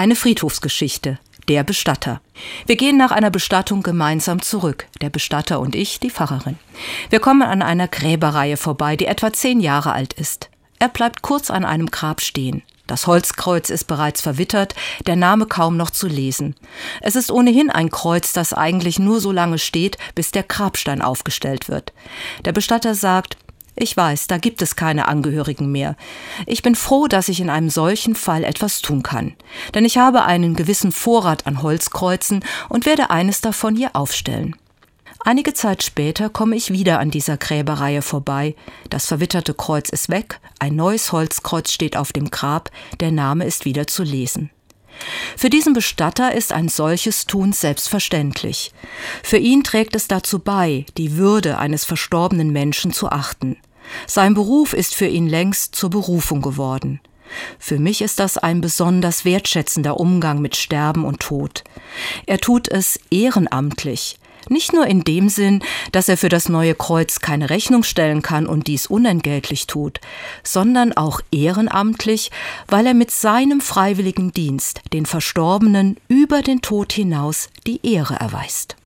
Eine Friedhofsgeschichte. Der Bestatter. Wir gehen nach einer Bestattung gemeinsam zurück, der Bestatter und ich, die Pfarrerin. Wir kommen an einer Gräberreihe vorbei, die etwa zehn Jahre alt ist. Er bleibt kurz an einem Grab stehen. Das Holzkreuz ist bereits verwittert, der Name kaum noch zu lesen. Es ist ohnehin ein Kreuz, das eigentlich nur so lange steht, bis der Grabstein aufgestellt wird. Der Bestatter sagt, ich weiß, da gibt es keine Angehörigen mehr. Ich bin froh, dass ich in einem solchen Fall etwas tun kann. Denn ich habe einen gewissen Vorrat an Holzkreuzen und werde eines davon hier aufstellen. Einige Zeit später komme ich wieder an dieser Gräberreihe vorbei. Das verwitterte Kreuz ist weg, ein neues Holzkreuz steht auf dem Grab, der Name ist wieder zu lesen. Für diesen Bestatter ist ein solches Tun selbstverständlich. Für ihn trägt es dazu bei, die Würde eines verstorbenen Menschen zu achten. Sein Beruf ist für ihn längst zur Berufung geworden. Für mich ist das ein besonders wertschätzender Umgang mit Sterben und Tod. Er tut es ehrenamtlich, nicht nur in dem Sinn, dass er für das neue Kreuz keine Rechnung stellen kann und dies unentgeltlich tut, sondern auch ehrenamtlich, weil er mit seinem freiwilligen Dienst den Verstorbenen über den Tod hinaus die Ehre erweist.